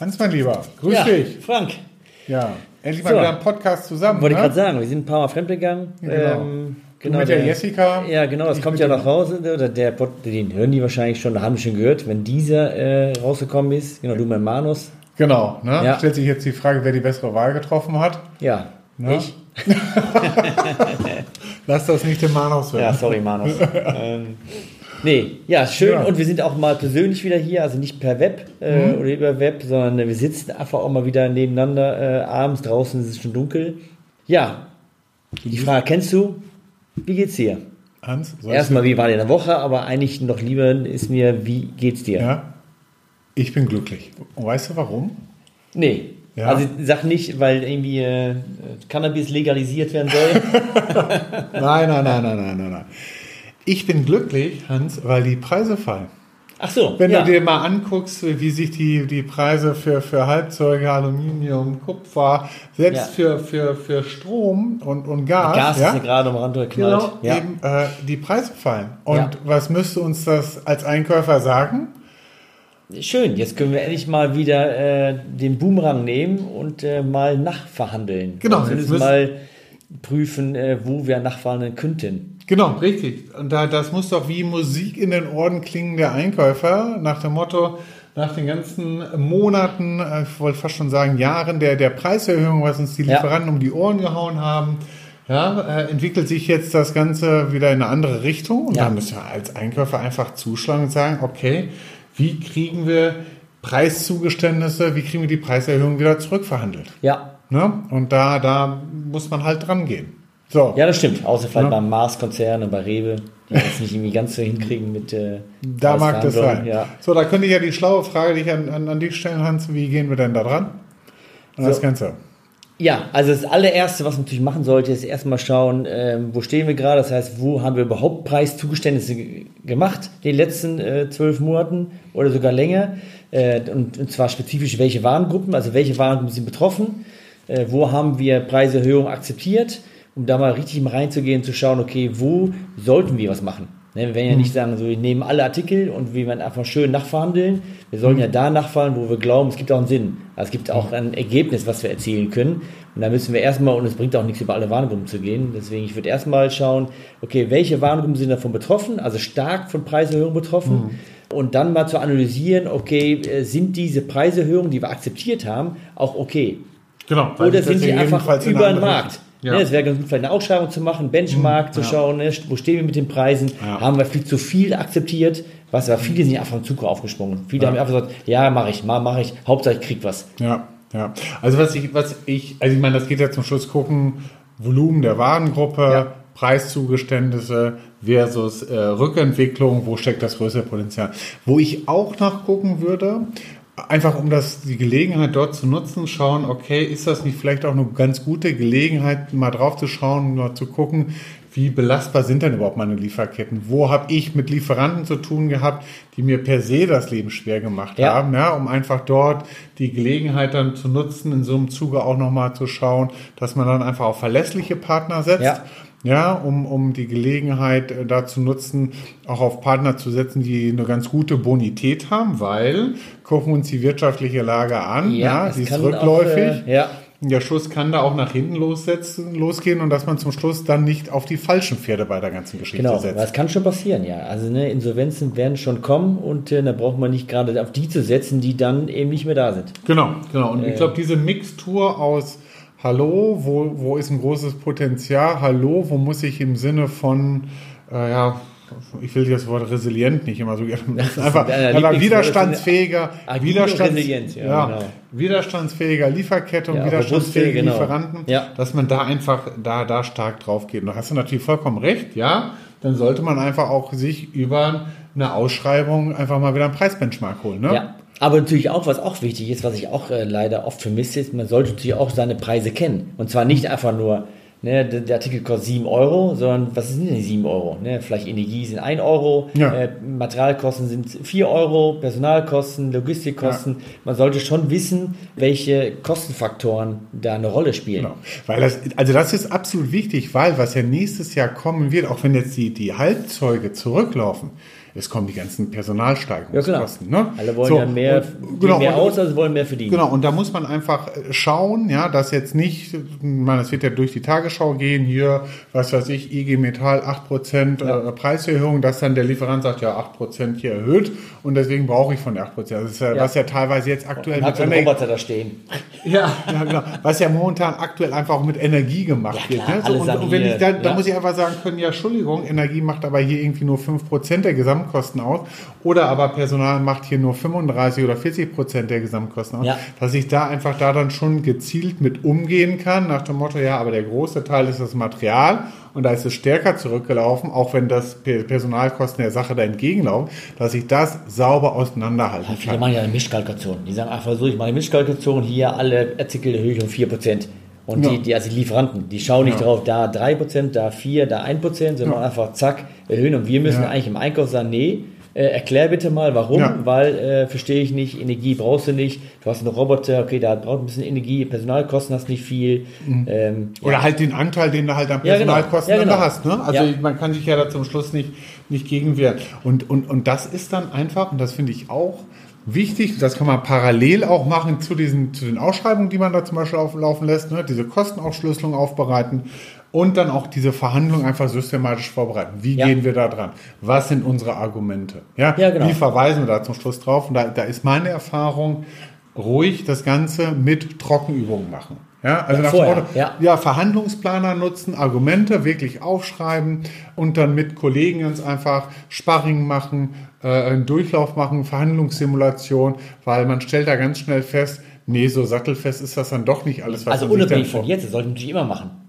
Hans, mein Lieber, grüß ja, dich. Frank. Ja, endlich mal So. wieder ein Podcast zusammen. Wollte ich ne? gerade sagen, wir sind ein paar Mal fremdgegangen. Ja, genau. Ähm, Du mit der Jessica. Ja, genau, das Ich kommt ja nach Hause. Oder der den hören die wahrscheinlich schon, da haben schon gehört, wenn dieser äh, rausgekommen ist. Genau, du mein Manus. Genau, ne? Ja. stellt sich jetzt die Frage, wer die bessere Wahl getroffen hat. Ja, Ne? ich. Lass das nicht dem Manus hören. Ja, sorry, Manus. ähm, nee, ja, schön. Ja. Und wir sind auch mal persönlich wieder hier, also nicht per Web äh, Mhm. oder über Web, sondern wir sitzen einfach auch mal wieder nebeneinander. Äh, abends draußen ist es schon dunkel. Ja, die Frage kennst du? Wie geht's dir? Hans, Erstmal, wie war dir in der Woche, aber eigentlich noch lieber ist mir, wie geht's dir? Ja. Ich bin glücklich. Und weißt du warum? Nee. Ja. Also sag nicht, weil irgendwie äh, Cannabis legalisiert werden soll. Nein, nein, nein, nein, nein, nein, nein. Ich bin glücklich, Hans, weil die Preise fallen. Ach so. Wenn ja. du dir mal anguckst, wie sich die, die Preise für, für Halbzeuge, Aluminium, Kupfer, selbst für, für, für Strom und, und Gas, Gas ja, ist ja gerade am Rand geknallt. genau, ja. eben äh, die Preise fallen. Und Ja. was müsste uns das als Einkäufer sagen? Schön, jetzt können wir endlich mal wieder äh, den Boomerang nehmen und äh, mal nachverhandeln. Genau, jetzt Zumindest müssen- mal prüfen, äh, wo wir nachverhandeln könnten. Genau, richtig. Und da, das muss doch wie Musik in den Ohren klingen der Einkäufer, nach dem Motto, nach den ganzen Monaten, äh, ich wollte fast schon sagen Jahren der, der Preiserhöhung, was uns die Ja. Lieferanten um die Ohren gehauen haben, ja, äh, entwickelt sich jetzt das Ganze wieder in eine andere Richtung. Und Ja. da müssen wir als Einkäufer einfach zuschlagen und sagen, okay, wie kriegen wir Preiszugeständnisse, wie kriegen wir die Preiserhöhung wieder zurückverhandelt? Ja, Ne? Und da, da muss man halt dran gehen. So. ja, das stimmt. Außer vielleicht Ja. beim Mars-Konzern und bei Rewe, die das nicht irgendwie ganz so hinkriegen mit. Äh, Da mag das sein. Ja. So, da könnte ich ja die schlaue Frage dich an, an, an dich stellen, Hans. Wie gehen wir denn da dran? Das So. Ganze. Ja, also das allererste, was man natürlich machen sollte, ist erstmal schauen, ähm, wo stehen wir gerade. Das heißt, wo haben wir überhaupt Preiszugeständnisse ge- gemacht in den letzten äh, zwölf Monaten oder sogar länger. Äh, und, und zwar spezifisch welche Warengruppen, also welche Warengruppen sind betroffen. Äh, wo haben wir Preiserhöhungen akzeptiert, um da mal richtig mal reinzugehen, zu schauen, okay, wo sollten wir was machen. Ne, wir werden ja nicht sagen, so, wir nehmen alle Artikel und wir werden einfach schön nachverhandeln. Wir sollen ja da nachverhandeln, wo wir glauben, es gibt auch einen Sinn. Also es gibt auch ein Ergebnis, was wir erzielen können. Und da müssen wir erstmal, und es bringt auch nichts, über alle Warengruppen zu gehen. Deswegen, ich würde erstmal schauen, okay, welche Warengruppen sind davon betroffen, also stark von Preiserhöhungen betroffen. Und dann mal zu analysieren, okay, äh, sind diese Preiserhöhungen, die wir akzeptiert haben, auch okay? Genau. Oder sind die einfach über den Markt? Ja. Ne, es wäre ganz gut, vielleicht eine Ausschreibung zu machen, Benchmark zu schauen, ne, wo stehen wir mit den Preisen, Ja. haben wir viel zu viel akzeptiert, was aber viele sind einfach im Zug aufgesprungen. Viele haben einfach gesagt, ja, mache ich, mache ich, Hauptsache ich krieg was. Ja, ja. Also was ich, was ich, also ich meine, das geht ja zum Schluss gucken, Volumen der Warengruppe, Ja. Preiszugeständnisse versus äh, Rückentwicklung, wo steckt das größere Potenzial. Wo ich auch nachgucken würde, einfach um das, die Gelegenheit dort zu nutzen, schauen, okay, ist das nicht vielleicht auch eine ganz gute Gelegenheit, mal drauf zu schauen, mal zu gucken, wie belastbar sind denn überhaupt meine Lieferketten? Wo habe ich mit Lieferanten zu tun gehabt, die mir per se das Leben schwer gemacht Ja. haben, ja, um einfach dort die Gelegenheit dann zu nutzen, in so einem Zuge auch nochmal zu schauen, dass man dann einfach auf verlässliche Partner setzt. Ja. Ja, um, um die Gelegenheit äh, da zu nutzen, auch auf Partner zu setzen, die eine ganz gute Bonität haben, weil gucken wir uns die wirtschaftliche Lage an, ja, es die ist rückläufig. Auch, äh, ja, Der Schuss kann da auch nach hinten lossetzen, losgehen und dass man zum Schluss dann nicht auf die falschen Pferde bei der ganzen Geschichte genau, setzt. das kann schon passieren, ja. Also ne, Insolvenzen werden schon kommen und äh, da braucht man nicht gerade auf die zu setzen, die dann eben nicht mehr da sind. Genau, genau. Und Äh. ich glaube, diese Mixtur aus Hallo, wo, wo ist ein großes Potenzial? Hallo, wo muss ich im Sinne von, äh, ja, ich will das Wort resilient nicht immer so gerne benutzen, einfach, Lieblingswort. widerstandsfähiger, Widerstands, ja, ja, genau. widerstandsfähiger Lieferkette und Ja, widerstandsfähige genau. Lieferanten, Ja. dass man da einfach da, da stark drauf geht. Und da hast du natürlich vollkommen recht, ja, dann sollte man einfach auch sich über eine Ausschreibung einfach mal wieder einen Preisbenchmark holen. Ne? Ja. Aber natürlich auch, was auch wichtig ist, was ich auch äh, leider oft vermisse, ist, man sollte natürlich auch seine Preise kennen. Und zwar nicht einfach nur ne, der, der Artikel kostet 7 Euro, sondern was sind denn die 7 Euro? Ne? Vielleicht Energie sind 1 Euro, Ja. äh, Materialkosten sind 4 Euro, Personalkosten, Logistikkosten. Man sollte schon wissen, welche Kostenfaktoren da eine Rolle spielen. Genau. Weil das, also das ist absolut wichtig, weil was ja nächstes Jahr kommen wird, auch wenn jetzt die, die Halbzeuge zurücklaufen, es kommen die ganzen Personalsteigerungskosten. Ja, ne? Alle wollen So, ja mehr, und- genau, mehr aus, als wollen mehr verdienen. Genau, und da muss man einfach äh, schauen, ja, dass jetzt nicht, man, es wird ja durch die Tagesschau gehen, hier, was weiß ich, IG Metall 8% äh, Preiserhöhung, dass dann der Lieferant sagt, ja, 8% hier erhöht und deswegen brauche ich von der 8%. Das ist ja, Ja. was ja teilweise jetzt aktuell Und hat so einen Ener- Roboter da stehen. ja, ja, genau. Was ja momentan aktuell einfach auch mit Energie gemacht Ja, wird. klar, Ne? So, und, und wenn ich da, da ja. muss ich einfach sagen können, ja, Entschuldigung, Energie macht aber hier irgendwie nur 5% der Gesamtkosten aus. Oder aber Personal macht hier nur 35 oder 40% der Gesamtkosten aus. Ja. Dass ich da einfach da dann schon gezielt mit umgehen kann, nach dem Motto, ja, aber der große Teil ist das Material und da ist es stärker zurückgelaufen, auch wenn das Pe- Personalkosten der Sache da entgegenlaufen, dass ich das sauber auseinanderhalten Viele kann. machen ja eine Mischkalkulation. Die sagen einfach so, ich mache eine Mischkalkulation, hier alle Artikel erhöhe ich um 4%. Und Ja. die, die, also die Lieferanten, die schauen nicht Ja. drauf, da 3%, da 4%, da 1%, sondern Ja. einfach zack, erhöhen. Und wir müssen eigentlich im Einkauf sagen, nee, äh, erklär bitte mal, warum, weil äh, verstehe ich nicht, Energie brauchst du nicht, du hast einen Roboter, okay, da braucht ein bisschen Energie, Personalkosten hast nicht viel. Ähm, Oder halt den Anteil, den du halt an genau. Personalkosten genau. da hast. Ne? Also man kann sich ja da zum Schluss nicht, nicht gegenwehren. Und, und, und das ist dann einfach, und das finde ich auch wichtig, das kann man parallel auch machen zu, diesen, zu den Ausschreibungen, die man da zum Beispiel auflaufen lässt, ne? diese Kostenaufschlüsselung aufbereiten und dann auch diese Verhandlungen einfach systematisch vorbereiten. Wie Ja. gehen wir da dran? Was sind unsere Argumente? Ja, Ja, genau. Wie verweisen wir da zum Schluss drauf? Und da, da ist meine Erfahrung, ruhig das Ganze mit Trockenübungen machen. Ja, also Ja, nach vorher, Motto, ja. ja, Verhandlungsplaner nutzen, Argumente wirklich aufschreiben und dann mit Kollegen ganz einfach Sparring machen, äh, einen Durchlauf machen, Verhandlungssimulation, weil man stellt da ganz schnell fest, nee, so sattelfest ist das dann doch nicht alles, was also unabhängig von jetzt, das sollte man natürlich immer machen.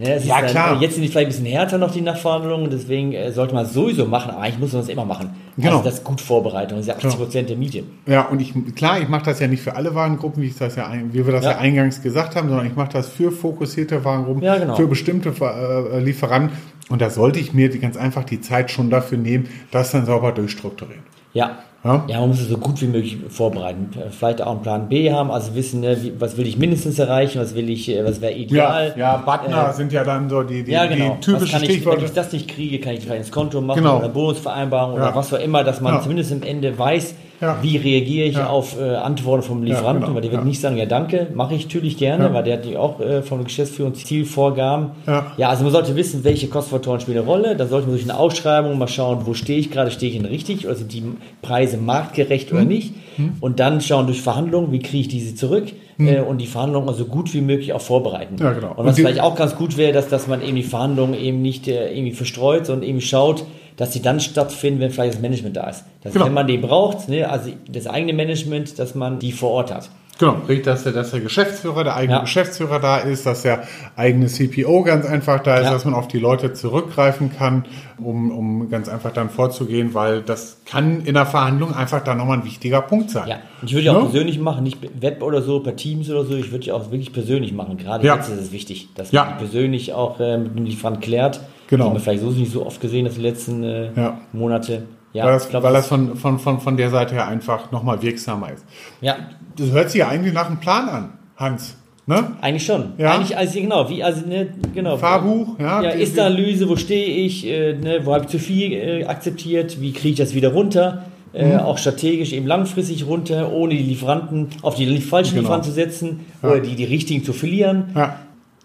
Ja, es Ja, dann, klar. äh, Jetzt sind die vielleicht ein bisschen härter noch, die Nachverhandlungen, deswegen äh, sollte man es sowieso machen, aber eigentlich muss man das immer machen. Genau. Also das ist gut Vorbereitung, das ist ja 80 Prozent der Miete. Ja, und ich, klar, ich mache das ja nicht für alle Warengruppen, wie, ich das ja, wie wir das ja. Ja. eingangs gesagt haben, sondern ich mache das für fokussierte Warengruppen, Ja, genau. für bestimmte äh, Lieferanten. Und da sollte ich mir die, ganz einfach die Zeit schon dafür nehmen, das dann sauber durchstrukturieren. Ja. Ja. Ja, man muss es so gut wie möglich vorbereiten. Vielleicht auch einen Plan B haben, also wissen, ne, wie, was will ich mindestens erreichen, was will ich, äh, was wäre ideal. ja, Butner Äh, sind ja dann so die, die, ja, genau. die typischen was kann ich, wenn ich das nicht kriege, kann ich vielleicht ins Konto machen Genau. oder Bonusvereinbarung Ja. oder was auch immer, dass man Ja. zumindest am Ende weiß, Ja. wie reagiere ich Ja. auf äh, Antworten vom Lieferanten, genau. weil der wird Ja. nicht sagen, ja danke, mache ich natürlich gerne, Ja. weil der hat ja auch äh, vom Geschäftsführung Zielvorgaben. Ja. ja, also man sollte wissen, welche Kostenfaktoren spielen eine Rolle, da sollte man durch eine Ausschreibung mal schauen, wo stehe ich gerade, stehe ich denn richtig oder sind die Preise marktgerecht Hm. oder nicht und dann schauen durch Verhandlungen, wie kriege ich diese zurück äh, und die Verhandlungen so gut wie möglich auch vorbereiten. Ja, genau. Und Und was die- vielleicht auch ganz gut wäre, dass, dass man eben die Verhandlungen eben nicht äh, irgendwie verstreut, sondern eben schaut, dass sie dann stattfinden, wenn vielleicht das Management da ist. Dass Genau. wenn man die braucht, ne, also das eigene Management, dass man die vor Ort hat. Genau, dass der, dass der Geschäftsführer, der eigene Ja. Geschäftsführer da ist, dass der eigene CPO ganz einfach da ist, Ja. dass man auf die Leute zurückgreifen kann, um, um ganz einfach dann vorzugehen, weil das kann in der Verhandlung einfach dann nochmal ein wichtiger Punkt sein. Ja, ich würde ja auch Ne? persönlich machen, nicht Web oder so, per Teams oder so, ich würde ja auch wirklich persönlich machen. Gerade Ja. jetzt ist es wichtig, dass man persönlich auch äh, mit dem Lieferant klärt. Genau. Die haben wir vielleicht so nicht so oft gesehen, das die letzten äh, Ja. Monate. Ja, weil das, glaub, weil das von, von, von, von der Seite her einfach nochmal wirksamer ist. ja, Das hört sich ja eigentlich nach einem Plan an, Hans. Ne? eigentlich schon. Ja. Eigentlich, also genau, wie, also, ne, genau. Fahrbuch, ja. Ja, ist Analyse, wo stehe ich, äh, ne, wo habe ich zu viel äh, akzeptiert, wie kriege ich das wieder runter, äh, Mhm. auch strategisch eben langfristig runter, ohne die Lieferanten auf die falschen Genau. Lieferanten zu setzen oder die, die richtigen zu verlieren. ja.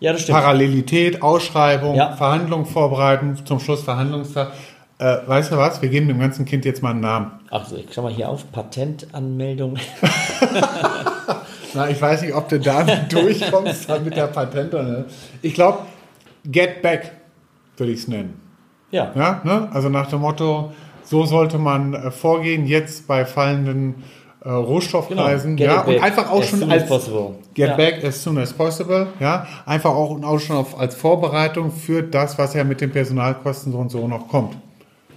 Ja, das stimmt. Parallelität, Ausschreibung, Ja. Verhandlungen vorbereiten, zum Schluss Verhandlungstag. Äh, weißt du was? Wir geben dem ganzen Kind jetzt mal einen Namen. Ach ich schau mal hier auf, Patentanmeldung. Na, ich weiß nicht, ob du da durchkommst dann mit der Patente. Ne? Ich glaube, Get Back würde ich es nennen. ja. Ja, ne? Also nach dem Motto, so sollte man äh, vorgehen, jetzt bei fallenden äh, Rohstoffpreisen. Get ja, und einfach auch as schon als. Get Ja. back as soon as possible. Ja, einfach auch, und auch schon auf, als Vorbereitung für das, was ja mit den Personalkosten so und so noch kommt.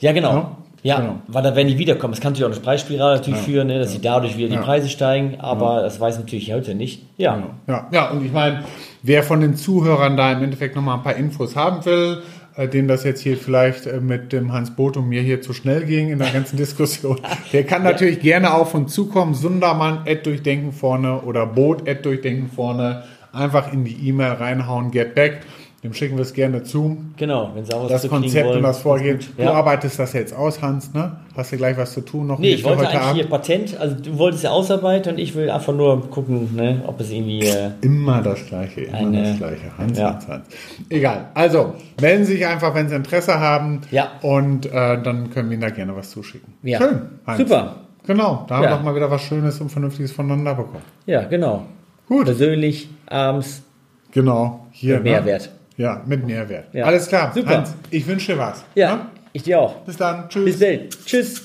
Ja, genau. Ja. Ja, Genau. weil da werden die wiederkommen. Es kann natürlich auch eine Preisspirale natürlich Ja. führen, ne, dass sie dadurch wieder die Ja. Preise steigen, aber das weiß natürlich heute nicht. Ja, Ja, ja, und ich meine, wer von den Zuhörern da im Endeffekt nochmal ein paar Infos haben will, dem das jetzt hier vielleicht äh, mit dem Hans Boot und mir hier zu schnell ging in der ganzen Diskussion, der kann natürlich gerne auf uns zukommen. Sundermann, Ad durchdenken vorne oder Boot, Ad durchdenken vorne. Einfach in die E-Mail reinhauen, get back. Dem schicken wir es gerne zu. genau. Wenn sie auch was Das Konzept wollen, und das Vorgehen. gut. Du Ja. arbeitest das jetzt aus, Hans, ne? Hast du gleich was zu tun noch Nee, ich wollte eigentlich Abend? hier Patent, also du wolltest ja ausarbeiten und ich will einfach nur gucken, ne, ob es irgendwie. Äh, Immer das Gleiche, immer Eine- das Gleiche. Hans, Ja. Hans, Hans. Egal. Also, melden Sie sich einfach, wenn Sie Interesse haben. Ja. Und äh, dann können wir Ihnen da gerne was zuschicken. Ja. Schön. Hans. Super. Genau, da haben wir Ja. doch mal wieder was Schönes und Vernünftiges voneinander bekommen. ja, genau. Gut. Persönlich, abends. Genau. Hier. Mit Mehrwert. Ne? Ja, mit Mehrwert. Ja. Alles klar. Super. Hans, ich wünsche dir was. Ja, Ne? ich dir auch. Bis dann. Tschüss. Bis bald. Tschüss.